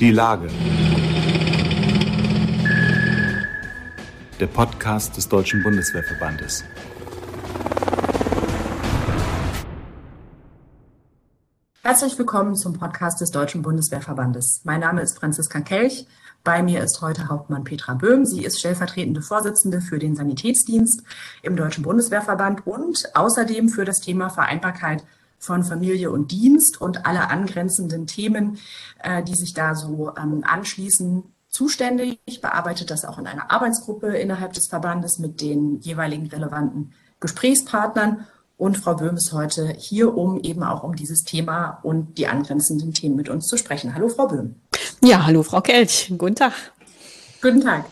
Die Lage. Der Podcast des Deutschen Bundeswehrverbandes. Herzlich willkommen zum Podcast des Deutschen Bundeswehrverbandes. Mein Name ist Franziska Kelch. Bei mir ist heute Hauptmann Petra Böhm. Sie ist stellvertretende Vorsitzende für den Sanitätsdienst im Deutschen Bundeswehrverband und außerdem für das Thema Vereinbarkeit von Familie und Dienst und alle angrenzenden Themen, äh, die sich da so ähm, anschließen, zuständig. Ich bearbeite das auch in einer Arbeitsgruppe innerhalb des Verbandes mit den jeweiligen relevanten Gesprächspartnern. Und Frau Böhm ist heute hier, um eben auch um dieses Thema und die angrenzenden Themen mit uns zu sprechen. Hallo, Frau Böhm. Ja, hallo, Frau Kelch. Guten Tag. Guten Tag.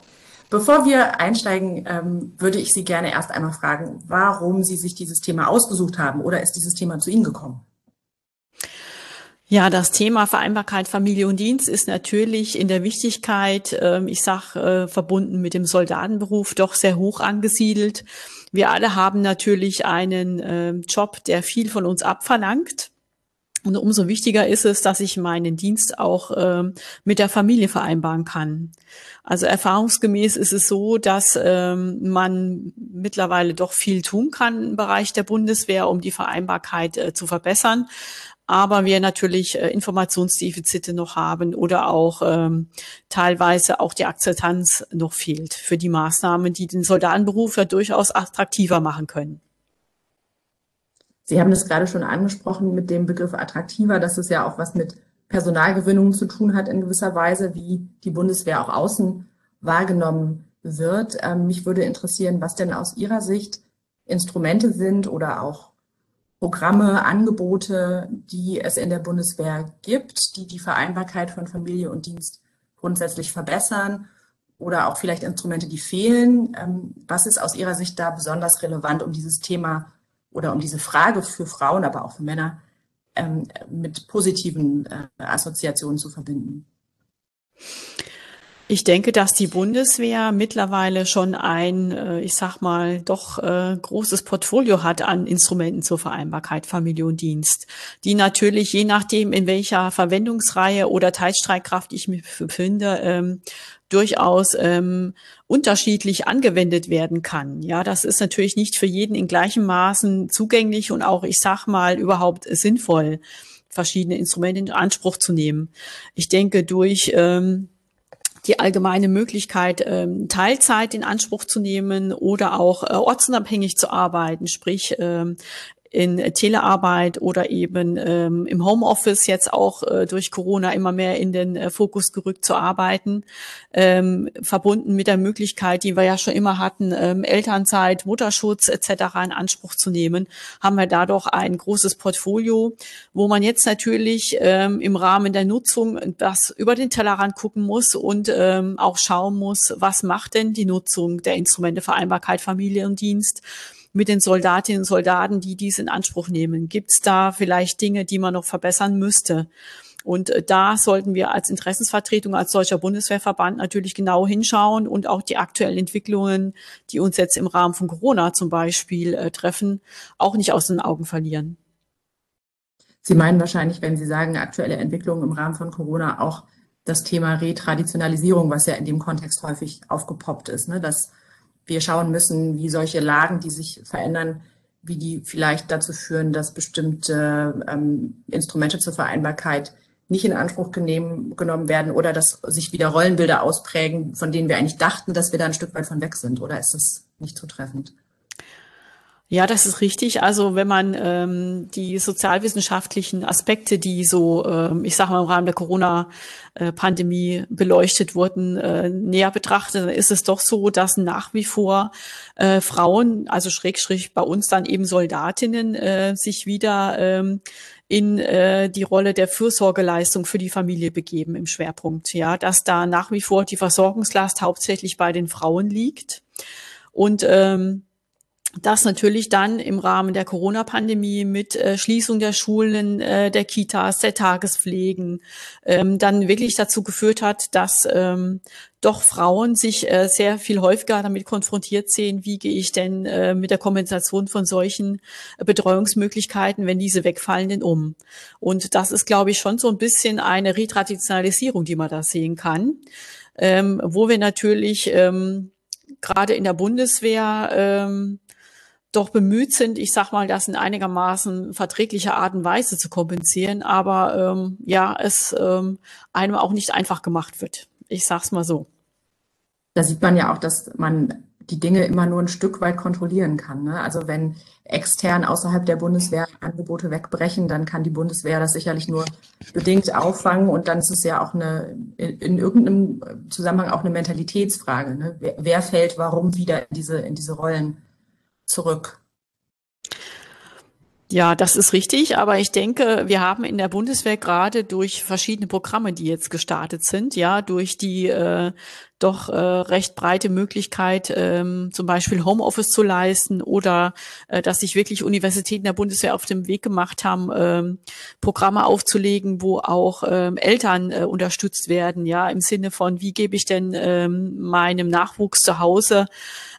Bevor wir einsteigen, ähm, würde ich Sie gerne erst einmal fragen, warum Sie sich dieses Thema ausgesucht haben oder ist dieses Thema zu Ihnen gekommen? Ja, das Thema Vereinbarkeit Familie und Dienst ist natürlich in der Wichtigkeit, ähm, ich sag äh, verbunden mit dem Soldatenberuf, doch sehr hoch angesiedelt. Wir alle haben natürlich einen ähm, Job, der viel von uns abverlangt. Und umso wichtiger ist es, dass ich meinen Dienst auch ähm, mit der Familie vereinbaren kann. Also erfahrungsgemäß ist es so, dass ähm, man mittlerweile doch viel tun kann im Bereich der Bundeswehr, um die Vereinbarkeit äh, zu verbessern. Aber wir natürlich äh, Informationsdefizite noch haben oder auch ähm, teilweise auch die Akzeptanz noch fehlt für die Maßnahmen, die den Soldatenberuf ja durchaus attraktiver machen können. Sie haben das gerade schon angesprochen mit dem Begriff attraktiver, dass es ja auch was mit Personalgewinnung zu tun hat in gewisser Weise, wie die Bundeswehr auch außen wahrgenommen wird. Ähm, mich würde interessieren, was denn aus Ihrer Sicht Instrumente sind oder auch Programme, Angebote, die es in der Bundeswehr gibt, die die Vereinbarkeit von Familie und Dienst grundsätzlich verbessern oder auch vielleicht Instrumente, die fehlen. Ähm, was ist aus Ihrer Sicht da besonders relevant, um dieses Thema oder um diese Frage für Frauen, aber auch für Männer ähm, mit positiven äh, Assoziationen zu verbinden? Ich denke, dass die Bundeswehr mittlerweile schon ein, äh, ich sag mal, doch äh, großes Portfolio hat an Instrumenten zur Vereinbarkeit Familie und Dienst, die natürlich je nachdem, in welcher Verwendungsreihe oder Teilstreitkraft ich mich befinde, ähm, durchaus ähm, unterschiedlich angewendet werden kann. Ja, das ist natürlich nicht für jeden in gleichem Maßen zugänglich und auch, ich sag mal, überhaupt sinnvoll, verschiedene Instrumente in Anspruch zu nehmen. Ich denke, durch ähm, die allgemeine Möglichkeit, ähm, Teilzeit in Anspruch zu nehmen oder auch äh, ortsunabhängig zu arbeiten, sprich ähm, in Telearbeit oder eben ähm, im Homeoffice jetzt auch äh, durch Corona immer mehr in den äh, Fokus gerückt zu arbeiten, ähm, verbunden mit der Möglichkeit, die wir ja schon immer hatten, ähm, Elternzeit, Mutterschutz etc. in Anspruch zu nehmen, haben wir da doch ein großes Portfolio, wo man jetzt natürlich ähm, im Rahmen der Nutzung das über den Tellerrand gucken muss und ähm, auch schauen muss, was macht denn die Nutzung der Instrumente Vereinbarkeit Familie und Dienst mit den Soldatinnen und Soldaten, die dies in Anspruch nehmen? Gibt es da vielleicht Dinge, die man noch verbessern müsste? Und äh, da sollten wir als Interessensvertretung, als deutscher Bundeswehrverband natürlich genau hinschauen und auch die aktuellen Entwicklungen, die uns jetzt im Rahmen von Corona zum Beispiel äh, treffen, auch nicht aus den Augen verlieren. Sie meinen wahrscheinlich, wenn Sie sagen, aktuelle Entwicklungen im Rahmen von Corona auch das Thema Retraditionalisierung, was ja in dem Kontext häufig aufgepoppt ist, ne? dass wir schauen müssen, wie solche Lagen, die sich verändern, wie die vielleicht dazu führen, dass bestimmte ähm, Instrumente zur Vereinbarkeit nicht in Anspruch genehm, genommen werden oder dass sich wieder Rollenbilder ausprägen, von denen wir eigentlich dachten, dass wir da ein Stück weit von weg sind. Oder ist das nicht zutreffend? Ja, das ist richtig. Also wenn man ähm, die sozialwissenschaftlichen Aspekte, die so, ähm, ich sage mal im Rahmen der Corona-Pandemie beleuchtet wurden, äh, näher betrachtet, dann ist es doch so, dass nach wie vor äh, Frauen, also Schrägstrich bei uns dann eben Soldatinnen, äh, sich wieder ähm, in äh, die Rolle der Fürsorgeleistung für die Familie begeben im Schwerpunkt. Ja, dass da nach wie vor die Versorgungslast hauptsächlich bei den Frauen liegt und ähm, das natürlich dann im Rahmen der Corona-Pandemie mit äh, Schließung der Schulen, äh, der Kitas, der Tagespflegen ähm, dann wirklich dazu geführt hat, dass ähm, doch Frauen sich äh, sehr viel häufiger damit konfrontiert sehen, wie gehe ich denn äh, mit der Kompensation von solchen äh, Betreuungsmöglichkeiten, wenn diese wegfallen, denn um. Und das ist, glaube ich, schon so ein bisschen eine Retraditionalisierung, die man da sehen kann, ähm, wo wir natürlich ähm, gerade in der Bundeswehr ähm, doch bemüht sind, ich sag mal, das in einigermaßen verträglicher Art und Weise zu kompensieren, aber ähm, ja, es ähm, einem auch nicht einfach gemacht wird. Ich sag's mal so. Da sieht man ja auch, dass man die Dinge immer nur ein Stück weit kontrollieren kann. Ne? Also wenn extern außerhalb der Bundeswehr Angebote wegbrechen, dann kann die Bundeswehr das sicherlich nur bedingt auffangen und dann ist es ja auch eine in, in irgendeinem Zusammenhang auch eine Mentalitätsfrage. Ne? Wer, wer fällt warum wieder in diese in diese Rollen zurück. Ja, das ist richtig, aber ich denke, wir haben in der Bundeswehr gerade durch verschiedene Programme, die jetzt gestartet sind, ja, durch die äh, doch äh, recht breite Möglichkeit, ähm, zum Beispiel Homeoffice zu leisten oder äh, dass sich wirklich Universitäten der Bundeswehr auf dem Weg gemacht haben, ähm, Programme aufzulegen, wo auch ähm, Eltern äh, unterstützt werden, ja, im Sinne von, wie gebe ich denn ähm, meinem Nachwuchs zu Hause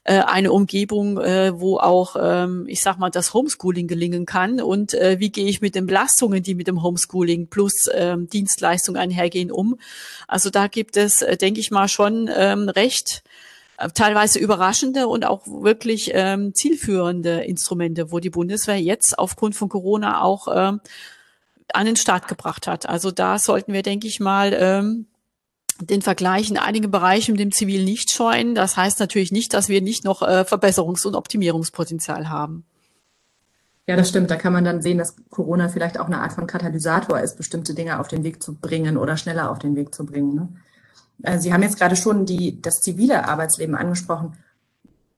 äh, eine Umgebung, äh, wo auch, ähm, ich sag mal, das Homeschooling gelingen kann und äh, wie gehe ich mit den Belastungen, die mit dem Homeschooling plus ähm, Dienstleistung einhergehen, um. Also da gibt es, äh, denke ich mal, schon ähm, recht äh, teilweise überraschende und auch wirklich ähm, zielführende Instrumente, wo die Bundeswehr jetzt aufgrund von Corona auch ähm, an den Start gebracht hat. Also da sollten wir, denke ich mal, ähm, den Vergleich in einigen Bereichen mit dem Zivil nicht scheuen. Das heißt natürlich nicht, dass wir nicht noch äh, Verbesserungs- und Optimierungspotenzial haben. Ja, das stimmt. Da kann man dann sehen, dass Corona vielleicht auch eine Art von Katalysator ist, bestimmte Dinge auf den Weg zu bringen oder schneller auf den Weg zu bringen. Ne? Äh, Sie haben jetzt gerade schon die, das zivile Arbeitsleben angesprochen.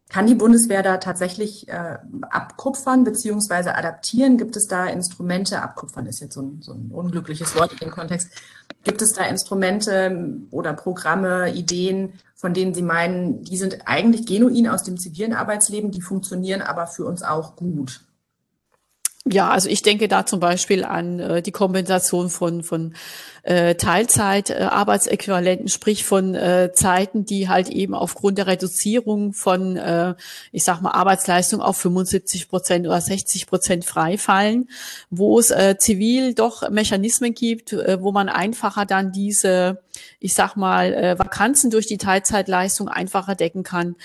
Kann die Bundeswehr da tatsächlich äh, abkupfern beziehungsweise adaptieren? Gibt es da Instrumente? Abkupfern ist jetzt so ein, so ein unglückliches Wort in dem Kontext. Gibt es da Instrumente oder Programme, Ideen, von denen Sie meinen, die sind eigentlich genuin aus dem zivilen Arbeitsleben, die funktionieren aber für uns auch gut? Ja, also ich denke da zum Beispiel an äh, die Kompensation von, von äh, Teilzeit-Arbeitsäquivalenten, äh, sprich von äh, Zeiten, die halt eben aufgrund der Reduzierung von, äh, ich sag mal, Arbeitsleistung auf 75 Prozent oder 60 Prozent freifallen, wo es äh, zivil doch Mechanismen gibt, äh, wo man einfacher dann diese, ich sag mal, äh, Vakanzen durch die Teilzeitleistung einfacher decken kann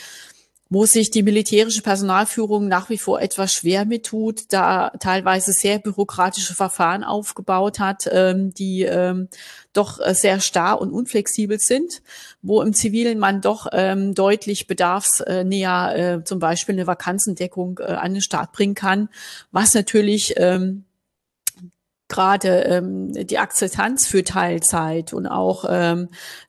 wo sich die militärische Personalführung nach wie vor etwas schwer mit tut, da teilweise sehr bürokratische Verfahren aufgebaut hat, ähm, die ähm, doch äh, sehr starr und unflexibel sind, wo im Zivilen man doch ähm, deutlich bedarfsnäher äh, zum Beispiel eine Vakanzendeckung äh, an den Start bringen kann, was natürlich ähm, gerade ähm, die Akzeptanz für Teilzeit und auch ähm,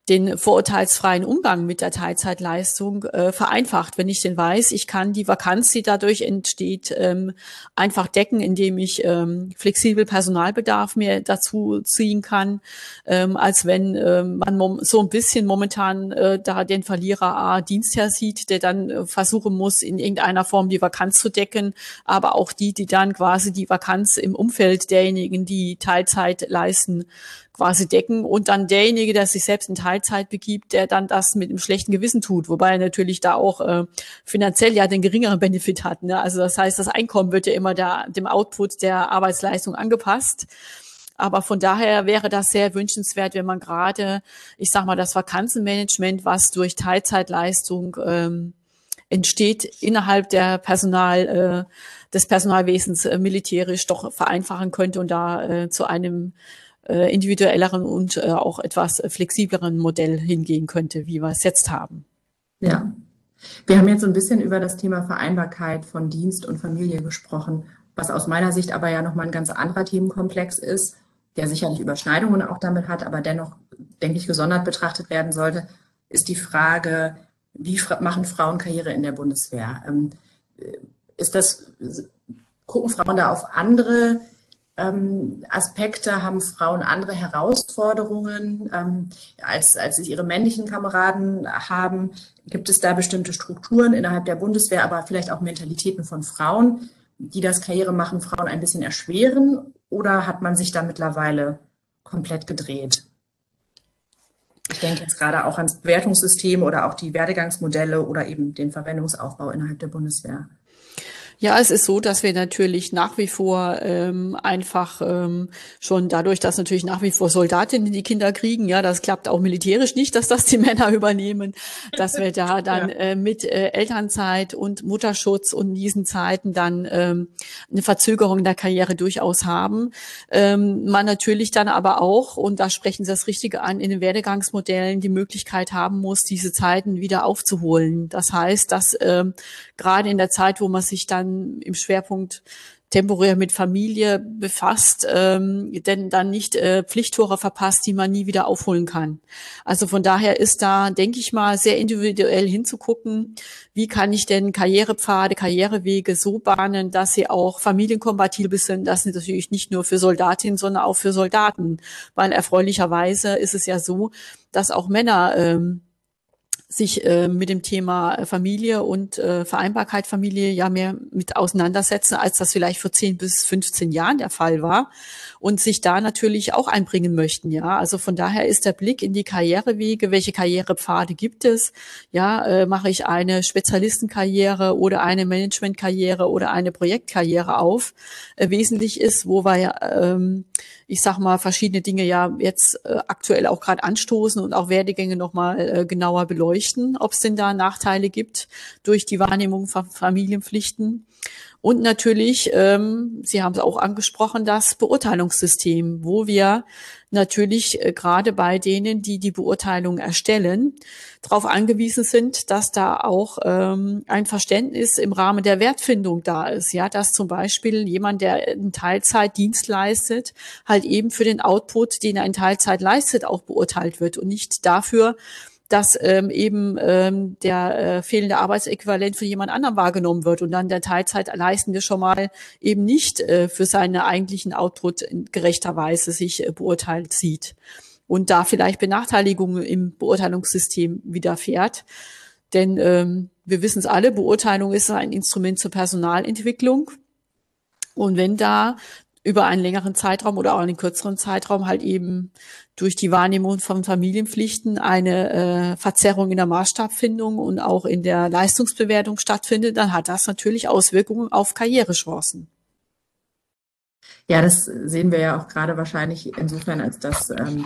den vorurteilsfreien Umgang mit der Teilzeitleistung äh, vereinfacht, wenn ich denn weiß, ich kann die Vakanz, die dadurch entsteht, ähm, einfach decken, indem ich ähm, flexibel Personalbedarf mir dazu ziehen kann, ähm, als wenn ähm, man so ein bisschen momentan äh, da den Verlierer A Dienstherr sieht, der dann äh, versuchen muss, in irgendeiner Form die Vakanz zu decken, aber auch die, die dann quasi die Vakanz im Umfeld derjenigen, die Teilzeit leisten, quasi decken und dann derjenige, der sich selbst in Teilzeit begibt, der dann das mit einem schlechten Gewissen tut, wobei er natürlich da auch äh, finanziell ja den geringeren Benefit hat. Ne? Also das heißt, das Einkommen wird ja immer da, dem Output der Arbeitsleistung angepasst. Aber von daher wäre das sehr wünschenswert, wenn man gerade, ich sag mal, das Vakanzenmanagement, was durch Teilzeitleistung ähm, entsteht, innerhalb der Personal, äh, des Personalwesens äh, militärisch doch vereinfachen könnte und da äh, zu einem äh, individuelleren und äh, auch etwas flexibleren Modell hingehen könnte, wie wir es jetzt haben. Ja. Wir haben jetzt so ein bisschen über das Thema Vereinbarkeit von Dienst und Familie gesprochen, was aus meiner Sicht aber ja nochmal ein ganz anderer Themenkomplex ist, der sicherlich Überschneidungen auch damit hat, aber dennoch, denke ich, gesondert betrachtet werden sollte, ist die Frage, wie machen Frauen Karriere in der Bundeswehr? Ähm, ist das, gucken Frauen da auf andere ähm, Aspekte? Haben Frauen andere Herausforderungen, ähm, als, als es ihre männlichen Kameraden haben? Gibt es da bestimmte Strukturen innerhalb der Bundeswehr, aber vielleicht auch Mentalitäten von Frauen, die das Karrieremachen Frauen ein bisschen erschweren? Oder hat man sich da mittlerweile komplett gedreht? Ich denke jetzt gerade auch ans Bewertungssystem oder auch die Werdegangsmodelle oder eben den Verwendungsaufbau innerhalb der Bundeswehr. Ja, es ist so, dass wir natürlich nach wie vor ähm, einfach ähm, schon dadurch, dass natürlich nach wie vor Soldatinnen die Kinder kriegen, ja, das klappt auch militärisch nicht, dass das die Männer übernehmen, dass wir da dann ja. äh, mit äh, Elternzeit und Mutterschutz und in diesen Zeiten dann ähm, eine Verzögerung der Karriere durchaus haben. Ähm, man natürlich dann aber auch, und da sprechen Sie das Richtige an, in den Werdegangsmodellen die Möglichkeit haben muss, diese Zeiten wieder aufzuholen. Das heißt, dass ähm, gerade in der Zeit, wo man sich dann im Schwerpunkt temporär mit Familie befasst, ähm, denn dann nicht äh, Pflichttore verpasst, die man nie wieder aufholen kann. Also von daher ist da, denke ich mal, sehr individuell hinzugucken, wie kann ich denn Karrierepfade, Karrierewege so bahnen, dass sie auch familienkompatibel sind. Das ist natürlich nicht nur für Soldatinnen, sondern auch für Soldaten, weil erfreulicherweise ist es ja so, dass auch Männer ähm, sich äh, mit dem Thema Familie und äh, Vereinbarkeit Familie ja mehr mit auseinandersetzen, als das vielleicht vor 10 bis 15 Jahren der Fall war und sich da natürlich auch einbringen möchten. Ja, also von daher ist der Blick in die Karrierewege, welche Karrierepfade gibt es? Ja, äh, mache ich eine Spezialistenkarriere oder eine Managementkarriere oder eine Projektkarriere auf? Äh, wesentlich ist, wo wir ähm, ich sag mal, verschiedene Dinge ja jetzt äh, aktuell auch gerade anstoßen und auch Werdegänge nochmal äh, genauer beleuchten, ob es denn da Nachteile gibt durch die Wahrnehmung von Familienpflichten. Und natürlich, ähm, Sie haben es auch angesprochen, das Beurteilungssystem, wo wir natürlich äh, gerade bei denen, die die Beurteilung erstellen, darauf angewiesen sind, dass da auch ähm, ein Verständnis im Rahmen der Wertfindung da ist. Ja, dass zum Beispiel jemand, der in Teilzeit Dienst leistet, halt eben für den Output, den er in Teilzeit leistet, auch beurteilt wird und nicht dafür, dass ähm, eben ähm, der äh, fehlende Arbeitsäquivalent von jemand anderem wahrgenommen wird und dann der Teilzeitleistende schon mal eben nicht äh, für seine eigentlichen Output in gerechter Weise sich äh, beurteilt sieht und da vielleicht Benachteiligungen im Beurteilungssystem widerfährt. Denn ähm, wir wissen es alle, Beurteilung ist ein Instrument zur Personalentwicklung. Und wenn da über einen längeren Zeitraum oder auch einen kürzeren Zeitraum halt eben durch die Wahrnehmung von Familienpflichten eine äh, Verzerrung in der Maßstabfindung und auch in der Leistungsbewertung stattfindet, dann hat das natürlich Auswirkungen auf Karrierechancen. Ja, das sehen wir ja auch gerade wahrscheinlich insofern, als dass ähm,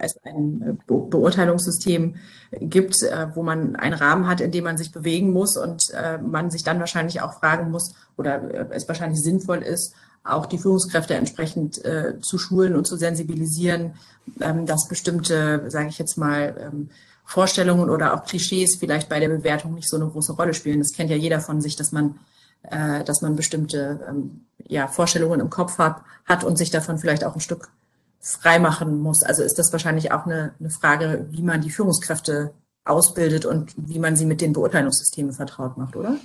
es ein Be Beurteilungssystem gibt, äh, wo man einen Rahmen hat, in dem man sich bewegen muss und äh, man sich dann wahrscheinlich auch fragen muss oder äh, es wahrscheinlich sinnvoll ist, auch die Führungskräfte entsprechend äh, zu schulen und zu sensibilisieren, ähm, dass bestimmte, sage ich jetzt mal, ähm, Vorstellungen oder auch Klischees vielleicht bei der Bewertung nicht so eine große Rolle spielen. Das kennt ja jeder von sich, dass man, äh, dass man bestimmte ähm, ja, Vorstellungen im Kopf hat, hat und sich davon vielleicht auch ein Stück freimachen muss. Also ist das wahrscheinlich auch eine, eine Frage, wie man die Führungskräfte ausbildet und wie man sie mit den Beurteilungssystemen vertraut macht, oder?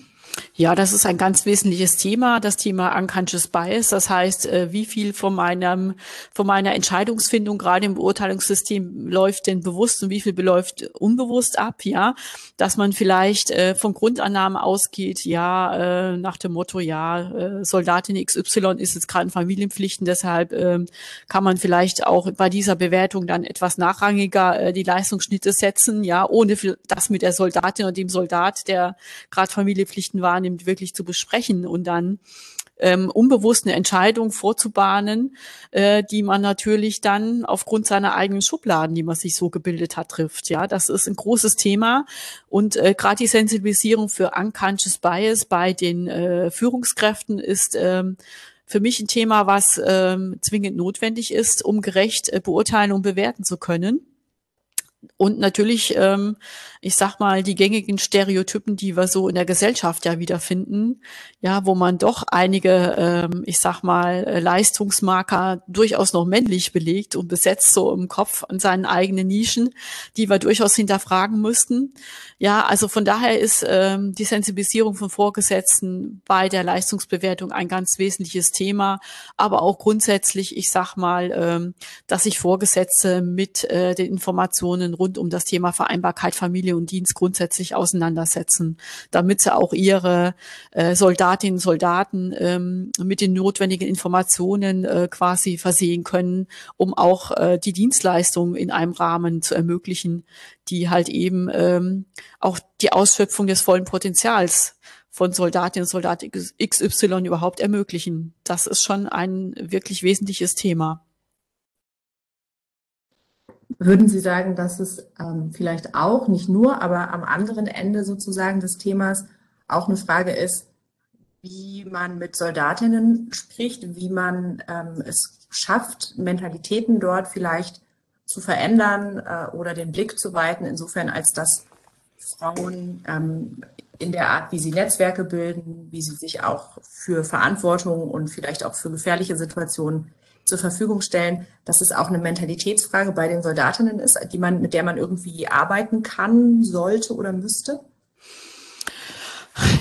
Ja, das ist ein ganz wesentliches Thema, das Thema Unconscious Bias. Das heißt, äh, wie viel von meinem, von meiner Entscheidungsfindung gerade im Beurteilungssystem läuft denn bewusst und wie viel beläuft unbewusst ab, ja. Dass man vielleicht äh, von Grundannahmen ausgeht, ja, äh, nach dem Motto, ja, Soldatin XY ist jetzt gerade in Familienpflichten, deshalb ähm, kann man vielleicht auch bei dieser Bewertung dann etwas nachrangiger die Leistungsschnitte setzen, ja, ohne das mit der Soldatin und dem Soldat, der gerade Familienpflichten wahrnimmt, wirklich zu besprechen und dann ähm, unbewusst eine Entscheidung vorzubahnen, äh, die man natürlich dann aufgrund seiner eigenen Schubladen, die man sich so gebildet hat, trifft. Ja, das ist ein großes Thema und äh, gerade die Sensibilisierung für unconscious bias bei den äh, Führungskräften ist ähm, für mich ein Thema, was ähm, zwingend notwendig ist, um gerecht äh, beurteilen und bewerten zu können und natürlich, ähm, ich sag mal, die gängigen Stereotypen, die wir so in der Gesellschaft ja wiederfinden, ja, wo man doch einige, ähm, ich sag mal, Leistungsmarker durchaus noch männlich belegt und besetzt so im Kopf an seinen eigenen Nischen, die wir durchaus hinterfragen müssten. Ja, also von daher ist ähm, die Sensibilisierung von Vorgesetzten bei der Leistungsbewertung ein ganz wesentliches Thema, aber auch grundsätzlich, ich sag mal, ähm, dass sich Vorgesetzte mit äh, den Informationen rund um das Thema Vereinbarkeit Familie und Dienst grundsätzlich auseinandersetzen, damit sie auch ihre äh, Soldatinnen und Soldaten ähm, mit den notwendigen Informationen äh, quasi versehen können, um auch äh, die Dienstleistung in einem Rahmen zu ermöglichen, die halt eben ähm, auch die Ausschöpfung des vollen Potenzials von Soldatinnen und Soldaten XY überhaupt ermöglichen. Das ist schon ein wirklich wesentliches Thema. Würden Sie sagen, dass es ähm, vielleicht auch, nicht nur, aber am anderen Ende sozusagen des Themas auch eine Frage ist, wie man mit Soldatinnen spricht, wie man ähm, es schafft, Mentalitäten dort vielleicht zu verändern äh, oder den Blick zu weiten, insofern als dass Frauen ähm, in der Art, wie sie Netzwerke bilden, wie sie sich auch für Verantwortung und vielleicht auch für gefährliche Situationen zur Verfügung stellen, dass es auch eine Mentalitätsfrage bei den Soldatinnen ist, die man, mit der man irgendwie arbeiten kann, sollte oder müsste?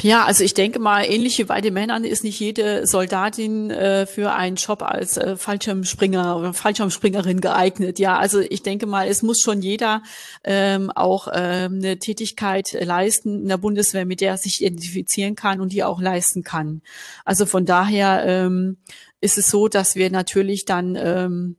Ja, also ich denke mal, ähnlich wie bei den Männern ist nicht jede Soldatin äh, für einen Job als äh, Fallschirmspringer oder Fallschirmspringerin geeignet. Ja, also ich denke mal, es muss schon jeder ähm, auch ähm, eine Tätigkeit leisten in der Bundeswehr, mit der er sich identifizieren kann und die auch leisten kann. Also von daher ähm, ist es so, dass wir natürlich dann ähm,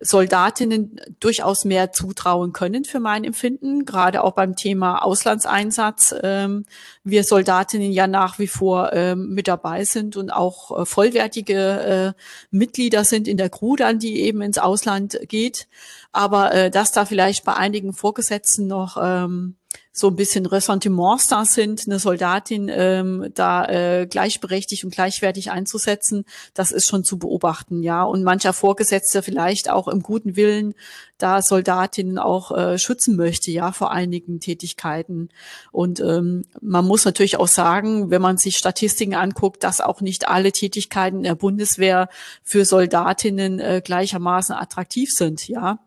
Soldatinnen durchaus mehr zutrauen können für mein Empfinden, gerade auch beim Thema Auslandseinsatz. Ähm, wir Soldatinnen ja nach wie vor ähm, mit dabei sind und auch äh, vollwertige äh, Mitglieder sind in der Crew dann, die eben ins Ausland geht. Aber äh, dass da vielleicht bei einigen Vorgesetzten noch ähm, so ein bisschen Ressentiments da sind, eine Soldatin ähm, da äh, gleichberechtigt und gleichwertig einzusetzen, das ist schon zu beobachten, ja. Und mancher Vorgesetzter vielleicht auch im guten Willen da Soldatinnen auch äh, schützen möchte, ja, vor einigen Tätigkeiten. Und ähm, man muss natürlich auch sagen, wenn man sich Statistiken anguckt, dass auch nicht alle Tätigkeiten der Bundeswehr für Soldatinnen äh, gleichermaßen attraktiv sind, ja.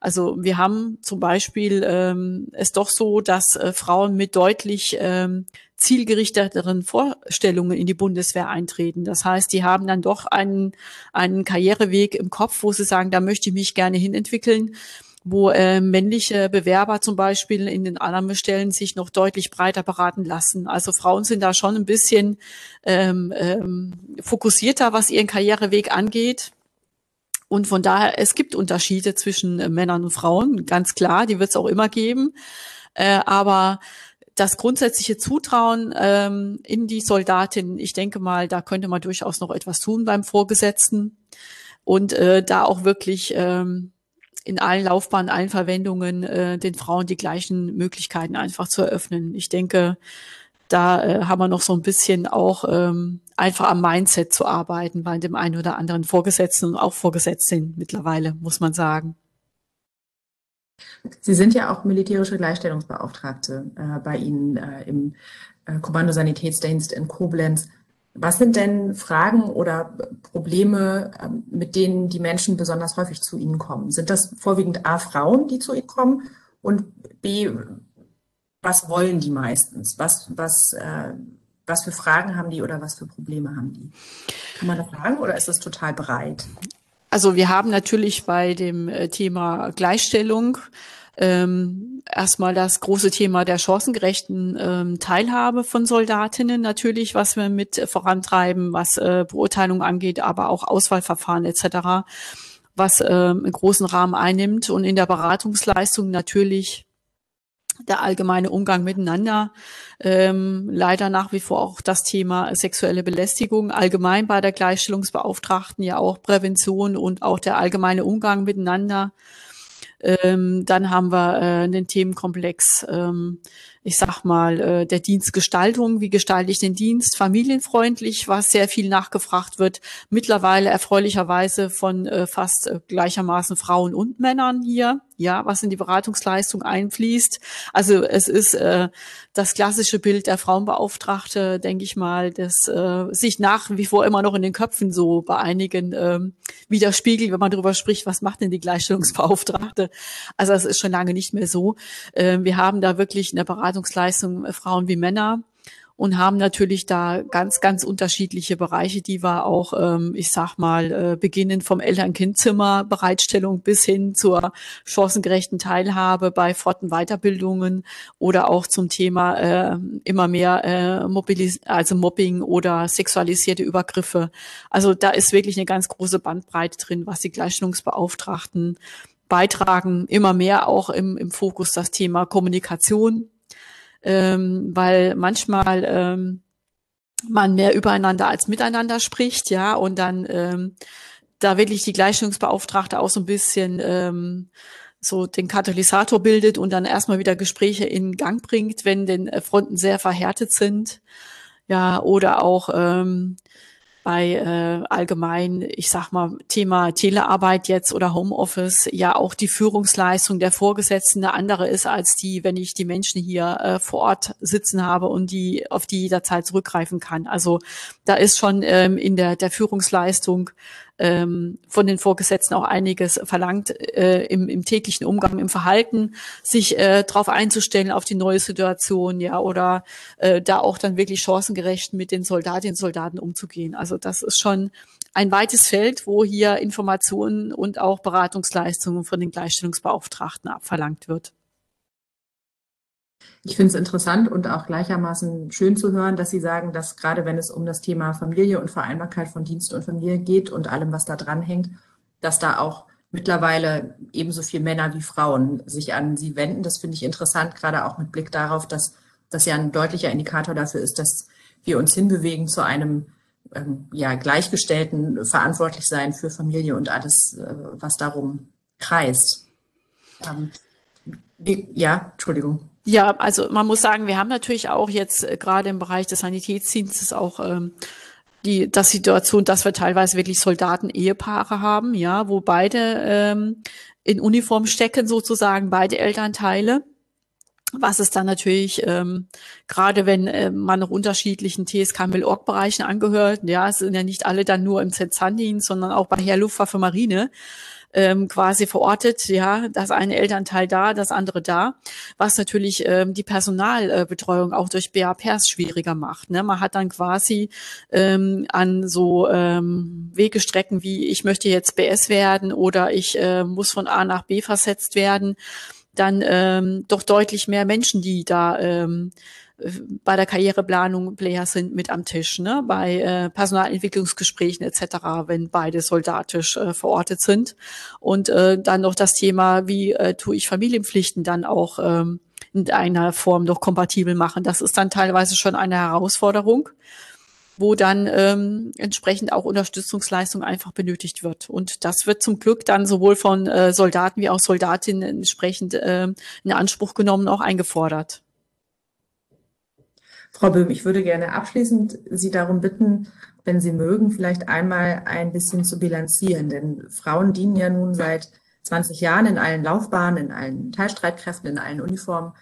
Also wir haben zum Beispiel ähm, es doch so, dass äh, Frauen mit deutlich ähm, zielgerichteteren Vorstellungen in die Bundeswehr eintreten. Das heißt, die haben dann doch einen, einen Karriereweg im Kopf, wo sie sagen, da möchte ich mich gerne hinentwickeln wo äh, männliche Bewerber zum Beispiel in den anderen Stellen sich noch deutlich breiter beraten lassen. Also Frauen sind da schon ein bisschen ähm, ähm, fokussierter, was ihren Karriereweg angeht. Und von daher, es gibt Unterschiede zwischen Männern und Frauen, ganz klar, die wird es auch immer geben. Äh, aber das grundsätzliche Zutrauen ähm, in die Soldatin, ich denke mal, da könnte man durchaus noch etwas tun beim Vorgesetzten und äh, da auch wirklich ähm, in allen Laufbahnen, allen Verwendungen äh, den Frauen die gleichen Möglichkeiten einfach zu eröffnen. Ich denke, da äh, haben wir noch so ein bisschen auch ähm, einfach am Mindset zu arbeiten bei dem einen oder anderen Vorgesetzten und auch Vorgesetzten mittlerweile, muss man sagen. Sie sind ja auch militärische Gleichstellungsbeauftragte äh, bei Ihnen äh, im äh, Kommandosanitätsdienst in Koblenz. Was sind denn Fragen oder Probleme, ähm, mit denen die Menschen besonders häufig zu Ihnen kommen? Sind das vorwiegend A, Frauen, die zu Ihnen kommen? Und B, was wollen die meistens? Was, was, äh, was für Fragen haben die oder was für Probleme haben die? Kann man das sagen oder ist das total breit? Also wir haben natürlich bei dem äh, Thema Gleichstellung ähm, erstmal das große Thema der chancengerechten ähm, Teilhabe von Soldatinnen natürlich, was wir mit vorantreiben, was äh, Beurteilung angeht, aber auch Auswahlverfahren etc., was äh, einen großen Rahmen einnimmt und in der Beratungsleistung natürlich der allgemeine Umgang miteinander, ähm, leider nach wie vor auch das Thema sexuelle Belästigung, allgemein bei der Gleichstellungsbeauftragten ja auch Prävention und auch der allgemeine Umgang miteinander. Ähm, dann haben wir äh, den Themenkomplex, ähm, ich sag mal, äh, der Dienstgestaltung. Wie gestalte ich den Dienst? Familienfreundlich, was sehr viel nachgefragt wird. Mittlerweile erfreulicherweise von äh, fast äh, gleichermaßen Frauen und Männern hier. ja, was in die Beratungsleistung einfließt. Also es ist äh, das klassische Bild der Frauenbeauftragte, denke ich mal, das äh, sich nach wie vor immer noch in den Köpfen so bei einigen ähm, widerspiegelt, wenn man darüber spricht, was macht denn die Gleichstellungsbeauftragte? Also es ist schon lange nicht mehr so. Äh, wir haben da wirklich in der Beratungsleistung äh, Frauen wie Männer und haben natürlich da ganz, ganz unterschiedliche Bereiche, die wir auch, ähm, ich sag mal, äh, beginnend vom Eltern-Kind-Zimmer Bereitstellung bis hin zur chancengerechten Teilhabe bei Fort- Weiterbildungen oder auch zum Thema äh, immer mehr also Mobbing oder sexualisierte Übergriffe. Also da ist wirklich eine ganz große Bandbreite drin, was die Gleichstellungsbeauftragten beitragen. Immer mehr auch im, im Fokus das Thema Kommunikation ähm, weil manchmal ähm, man mehr übereinander als miteinander spricht, ja, und dann ähm, da wirklich die Gleichstellungsbeauftragte auch so ein bisschen ähm, so den Katalysator bildet und dann erstmal wieder Gespräche in Gang bringt, wenn den Fronten sehr verhärtet sind. Ja, oder auch ähm, bei äh, allgemein, ich sag mal, Thema Telearbeit jetzt oder Homeoffice ja auch die Führungsleistung der Vorgesetzten eine andere ist als die, wenn ich die Menschen hier äh, vor Ort sitzen habe und die auf die jederzeit zurückgreifen kann. Also da ist schon ähm, in der, der Führungsleistung ähm, von den Vorgesetzten auch einiges verlangt äh, im, im täglichen Umgang, im Verhalten, sich äh, darauf einzustellen auf die neue Situation, ja, oder äh, da auch dann wirklich chancengerecht mit den Soldatinnen und Soldaten umzugehen. Also das ist schon ein weites Feld, wo hier Informationen und auch Beratungsleistungen von den Gleichstellungsbeauftragten abverlangt wird. Ich finde es interessant und auch gleichermaßen schön zu hören, dass Sie sagen, dass gerade wenn es um das Thema Familie und Vereinbarkeit von Dienst und Familie geht und allem, was da dran hängt, dass da auch mittlerweile ebenso viel Männer wie Frauen sich an Sie wenden. Das finde ich interessant, gerade auch mit Blick darauf, dass das ja ein deutlicher Indikator dafür ist, dass wir uns hinbewegen zu einem ähm, ja, gleichgestellten Verantwortlichsein für Familie und alles, äh, was darum kreist. Ähm, ja, Entschuldigung. Ja, also man muss sagen, wir haben natürlich auch jetzt äh, gerade im Bereich des Sanitätsdienstes auch ähm, die das Situation, dass wir teilweise wirklich Soldaten-Ehepaare haben, ja, wo beide ähm, in Uniform stecken, sozusagen beide Elternteile. Was es dann natürlich, ähm, gerade wenn äh, man noch unterschiedlichen TSK Milorg-Bereichen angehört, ja, es sind ja nicht alle dann nur im Z-Dienst, sondern auch bei Herr Luftwaffe Marine, ähm, quasi verortet, ja, das eine Elternteil da, das andere da, was natürlich ähm, die Personalbetreuung auch durch BAPers schwieriger macht. Ne? Man hat dann quasi ähm, an so ähm, Wegestrecken wie ich möchte jetzt BS werden oder ich äh, muss von A nach B versetzt werden, dann ähm, doch deutlich mehr Menschen, die da ähm, bei der Karriereplanung Player sind mit am Tisch, ne? bei äh, Personalentwicklungsgesprächen etc., wenn beide soldatisch äh, verortet sind. Und äh, dann noch das Thema, wie äh, tue ich Familienpflichten dann auch ähm, in einer Form noch kompatibel machen. Das ist dann teilweise schon eine Herausforderung wo dann ähm, entsprechend auch Unterstützungsleistung einfach benötigt wird. Und das wird zum Glück dann sowohl von äh, Soldaten wie auch Soldatinnen entsprechend äh, in Anspruch genommen, auch eingefordert. Frau Böhm, ich würde gerne abschließend Sie darum bitten, wenn Sie mögen, vielleicht einmal ein bisschen zu bilanzieren. Denn Frauen dienen ja nun seit 20 Jahren in allen Laufbahnen, in allen Teilstreitkräften, in allen Uniformen.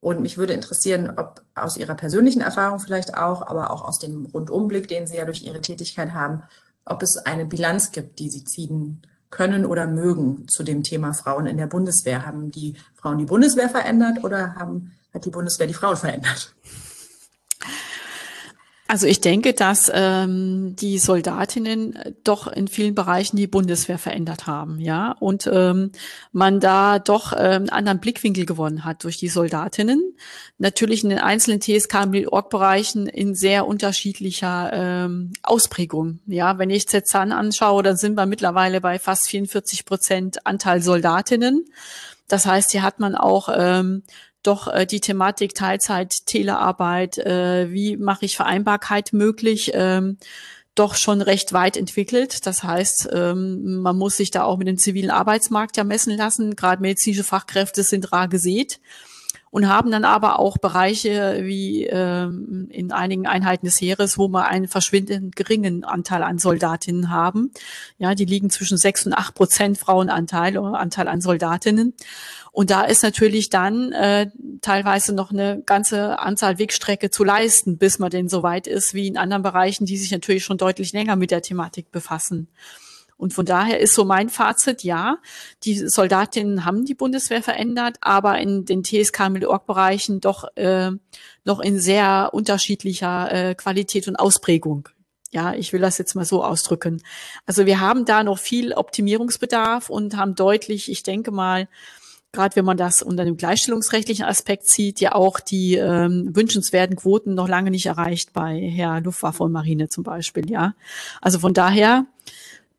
Und mich würde interessieren, ob aus Ihrer persönlichen Erfahrung vielleicht auch, aber auch aus dem Rundumblick, den Sie ja durch Ihre Tätigkeit haben, ob es eine Bilanz gibt, die Sie ziehen können oder mögen zu dem Thema Frauen in der Bundeswehr. Haben die Frauen die Bundeswehr verändert oder haben, hat die Bundeswehr die Frauen verändert? Also ich denke, dass ähm, die Soldatinnen doch in vielen Bereichen die Bundeswehr verändert haben, ja, und ähm, man da doch ähm, einen anderen Blickwinkel gewonnen hat durch die Soldatinnen. Natürlich in den einzelnen TSK und Org-Bereichen in sehr unterschiedlicher ähm, Ausprägung. Ja, wenn ich Zezan anschaue, dann sind wir mittlerweile bei fast 44 Prozent Anteil Soldatinnen. Das heißt, hier hat man auch ähm, doch äh, die Thematik Teilzeit, Telearbeit, äh, wie mache ich Vereinbarkeit möglich, ähm, doch schon recht weit entwickelt. Das heißt, ähm, man muss sich da auch mit dem zivilen Arbeitsmarkt ja messen lassen. Gerade medizinische Fachkräfte sind rar gesät. Und haben dann aber auch Bereiche wie ähm, in einigen Einheiten des Heeres, wo wir einen verschwindend geringen Anteil an Soldatinnen haben. Ja, die liegen zwischen sechs und acht Prozent Frauenanteil oder Anteil an Soldatinnen. Und da ist natürlich dann äh, teilweise noch eine ganze Anzahl Wegstrecke zu leisten, bis man denn so weit ist wie in anderen Bereichen, die sich natürlich schon deutlich länger mit der Thematik befassen. Und von daher ist so mein Fazit, ja, die Soldatinnen haben die Bundeswehr verändert, aber in den TSK-Org-Bereichen doch äh, noch in sehr unterschiedlicher äh, Qualität und Ausprägung. Ja, ich will das jetzt mal so ausdrücken. Also wir haben da noch viel Optimierungsbedarf und haben deutlich, ich denke mal, gerade wenn man das unter dem gleichstellungsrechtlichen Aspekt sieht, ja auch die ähm, wünschenswerten Quoten noch lange nicht erreicht bei Herr Luftwaffe und Marine zum Beispiel, ja. Also von daher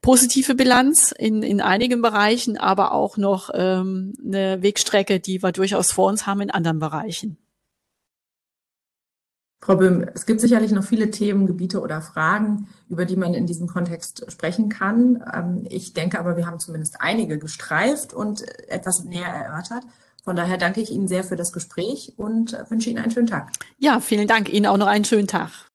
positive Bilanz in, in einigen Bereichen, aber auch noch ähm, eine Wegstrecke, die wir durchaus vor uns haben in anderen Bereichen. Frau Böhm, es gibt sicherlich noch viele Themengebiete oder Fragen, über die man in diesem Kontext sprechen kann. Ähm, ich denke aber, wir haben zumindest einige gestreift und etwas näher erörtert. Von daher danke ich Ihnen sehr für das Gespräch und wünsche Ihnen einen schönen Tag. Ja, vielen Dank. Ihnen auch noch einen schönen Tag.